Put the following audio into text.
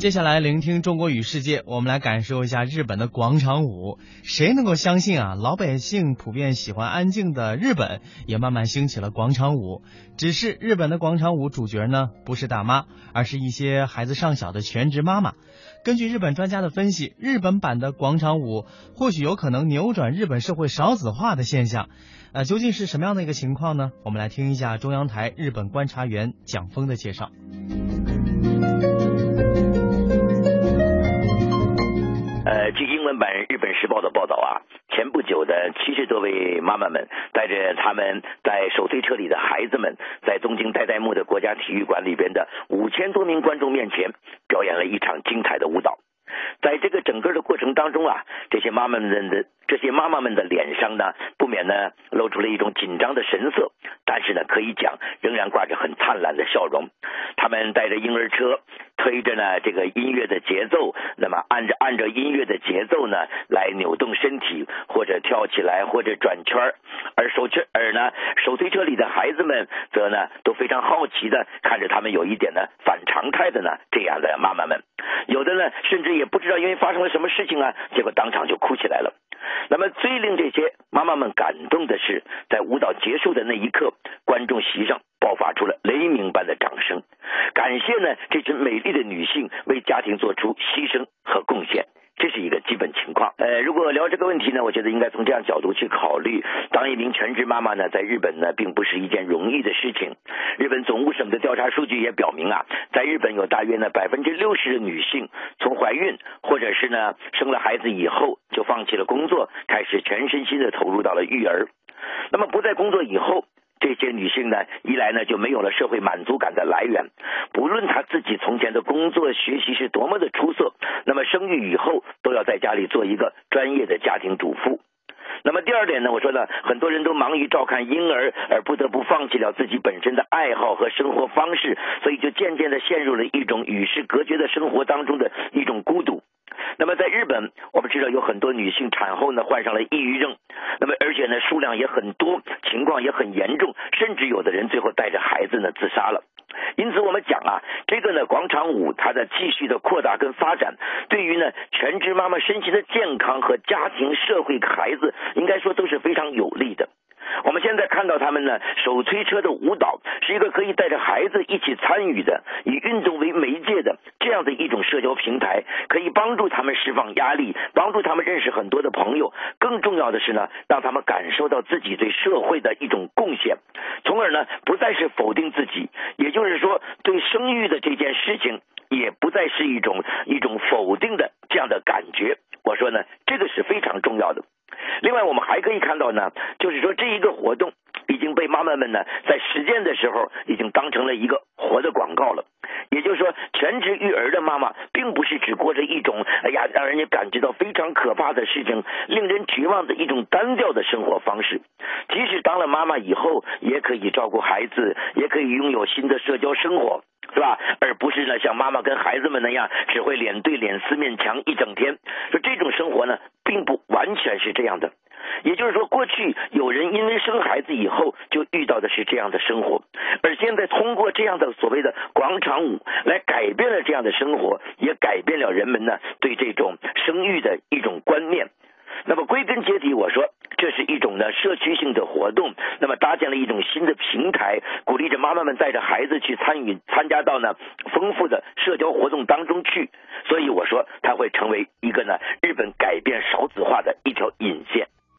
接下来聆听中国与世界，我们来感受一下日本的广场舞。谁能够相信啊？老百姓普遍喜欢安静的日本，也慢慢兴起了广场舞。只是日本的广场舞主角呢，不是大妈，而是一些孩子尚小的全职妈妈。根据日本专家的分析，日本版的广场舞或许有可能扭转日本社会少子化的现象。呃，究竟是什么样的一个情况呢？我们来听一下中央台日本观察员蒋峰的介绍。据英文版《日本时报》的报道啊，前不久的七十多位妈妈们带着他们在手推车里的孩子们，在东京代代木的国家体育馆里边的五千多名观众面前，表演了一场精彩的舞蹈。在这个整个的过程当中啊，这些妈妈们的这些妈妈们的脸上呢，不免呢露出了一种紧张的神色，但是呢，可以讲仍然挂着很灿烂的笑容。他们带着婴儿车，推着呢这个音乐的节奏，那么按着按照音乐的节奏呢来扭动身体，或者跳起来，或者转圈而手推而呢手推车里的孩子们则呢都非常好奇的看着他们有一点呢反常态的呢这样的妈妈们，有的呢甚至也不知道因为发生了什么事情啊，结果当场就哭起来了。那么最令这些妈妈们感动的是，在舞蹈结束的那一刻，观众席上爆发出了雷鸣般的掌声，感谢呢这群美丽的女性为家庭做出牺牲和贡献。这是一个基本情况。呃，如果聊这个问题呢，我觉得应该从这样角度去考虑。当一名全职妈妈呢，在日本呢，并不是一件容易的事情。日本总务省的调查数据也表明啊，在日本有大约呢百分之六十的女性从怀孕或者是呢生了孩子以后，就放弃了工作，开始全身心的投入到了育儿。那么不在工作以后。这些女性呢，一来呢就没有了社会满足感的来源，不论她自己从前的工作学习是多么的出色，那么生育以后都要在家里做一个专业的家庭主妇。那么第二点呢，我说呢，很多人都忙于照看婴儿，而不得不放弃了自己本身的爱好和生活方式，所以就渐渐的陷入了一种与世隔绝的生活当中的一种孤独。那么在日本，我们知道有很多女性产后呢患上了抑郁症，那么而且呢数量也很多，情况也很严重，甚至有的人最后带着孩子呢自杀了。因此我们讲啊，这个呢广场舞它的继续的扩大跟发展，对于呢全职妈妈身心的健康和家庭、社会、孩子，应该说都是非常有利的。我们现在看到他们呢，手推车的舞蹈是一个可以带着孩子一起参与的，以运动为媒介的这样的一种社交平台，可以帮助他们释放压力，帮助他们认识很多的朋友。更重要的是呢，让他们感受到自己对社会的一种贡献，从而呢，不再是否定自己，也就是说，对生育的这件事情，也不再是一种一种否定的这样的感觉。我说呢，这个是非常重要的。另外，我们还可以看到呢，就是说这一个活动已经被妈妈们呢在实践的时候已经当成了一个活的广告了。也就是说，全职育儿的妈妈并不是只过着一种哎呀让人家感觉到非常可怕的事情、令人绝望的一种单调的生活方式。即使当了妈妈以后，也可以照顾孩子，也可以拥有新的社交生活，是吧？而不是呢像妈妈跟孩子们那样，只会脸对脸四面墙一整天。说这种生活呢，并不完全是这样的。也就是说，过去有人因为生孩子以后就遇到的是这样的生活，而现在通过这样的所谓的广场舞来改变了这样的生活，也改变了人们呢对这种生育的一种观念。那么归根结底，我说这是一种呢社区性的活动那么搭建了一种新的平台鼓励着妈妈们带着孩子去参与参加到呢丰富的社交活动当中去所以我说它会成为一个呢日本改变少子化的一条引线。